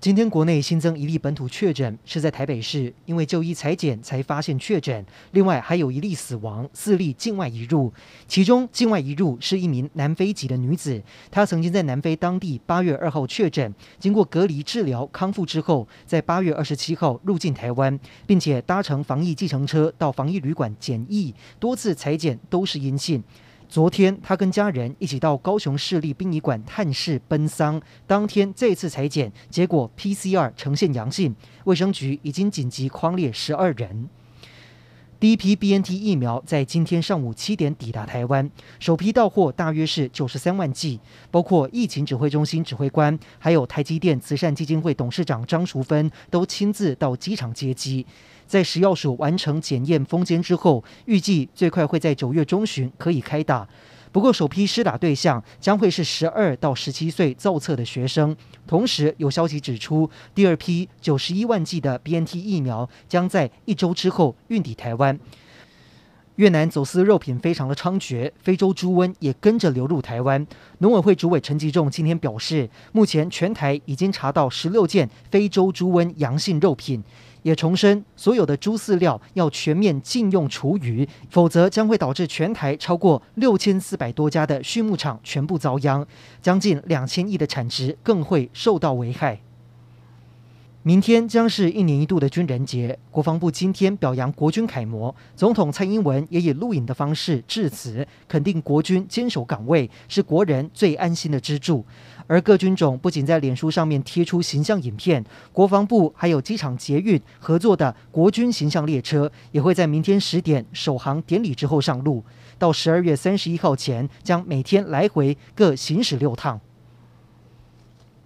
今天国内新增一例本土确诊，是在台北市，因为就医裁检才发现确诊。另外还有一例死亡，四例境外移入，其中境外移入是一名南非籍的女子，她曾经在南非当地八月二号确诊，经过隔离治疗康复之后，在八月二十七号入境台湾，并且搭乘防疫计程车到防疫旅馆检疫，多次裁检都是阴性。昨天，他跟家人一起到高雄市立殡仪馆探视奔丧。当天这次裁剪结果 PCR 呈现阳性，卫生局已经紧急框列十二人。第一批 BNT 疫苗在今天上午七点抵达台湾，首批到货大约是九十三万剂，包括疫情指挥中心指挥官，还有台积电慈善基金会董事长张淑芬都亲自到机场接机。在食药署完成检验封签之后，预计最快会在九月中旬可以开打。不过，首批施打对象将会是十二到十七岁造册的学生。同时，有消息指出，第二批九十一万剂的 BNT 疫苗将在一周之后运抵台湾。越南走私肉品非常的猖獗，非洲猪瘟也跟着流入台湾。农委会主委陈吉仲今天表示，目前全台已经查到十六件非洲猪瘟阳性肉品。也重申，所有的猪饲料要全面禁用厨余，否则将会导致全台超过六千四百多家的畜牧场全部遭殃，将近两千亿的产值更会受到危害。明天将是一年一度的军人节，国防部今天表扬国军楷模，总统蔡英文也以录影的方式致辞，肯定国军坚守岗位，是国人最安心的支柱。而各军种不仅在脸书上面贴出形象影片，国防部还有机场捷运合作的国军形象列车，也会在明天十点首航典礼之后上路，到十二月三十一号前，将每天来回各行驶六趟。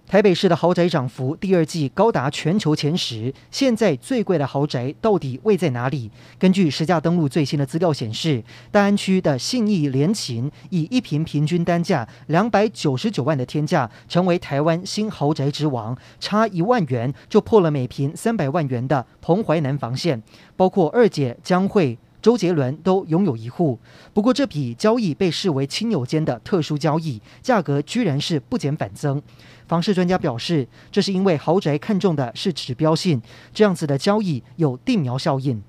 台北市的豪宅涨幅第二季高达全球前十，现在最贵的豪宅到底位在哪里？根据实价登录最新的资料显示，大安区的信义联勤以一坪平均单价两百九十九万的天价，成为台湾新豪宅之王，差一万元就破了每坪三百万元的彭淮南防线，包括二姐江蕙。周杰伦都拥有一户，不过这笔交易被视为亲友间的特殊交易，价格居然是不减反增。房市专家表示，这是因为豪宅看中的是指标性，这样子的交易有定苗效应。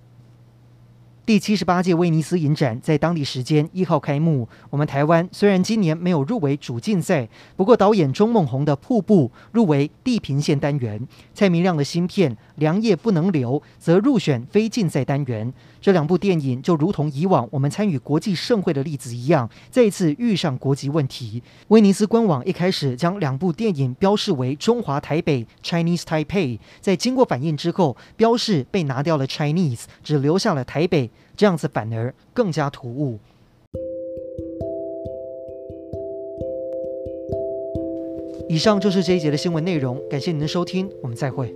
第七十八届威尼斯影展在当地时间一号开幕。我们台湾虽然今年没有入围主竞赛，不过导演钟孟宏的《瀑布》入围地平线单元，蔡明亮的新片《良夜不能留》则入选非竞赛单元。这两部电影就如同以往我们参与国际盛会的例子一样，再一次遇上国籍问题。威尼斯官网一开始将两部电影标示为中华台北 （Chinese Taipei），在经过反应之后，标示被拿掉了 Chinese，只留下了台北。这样子反而更加突兀。以上就是这一节的新闻内容，感谢您的收听，我们再会。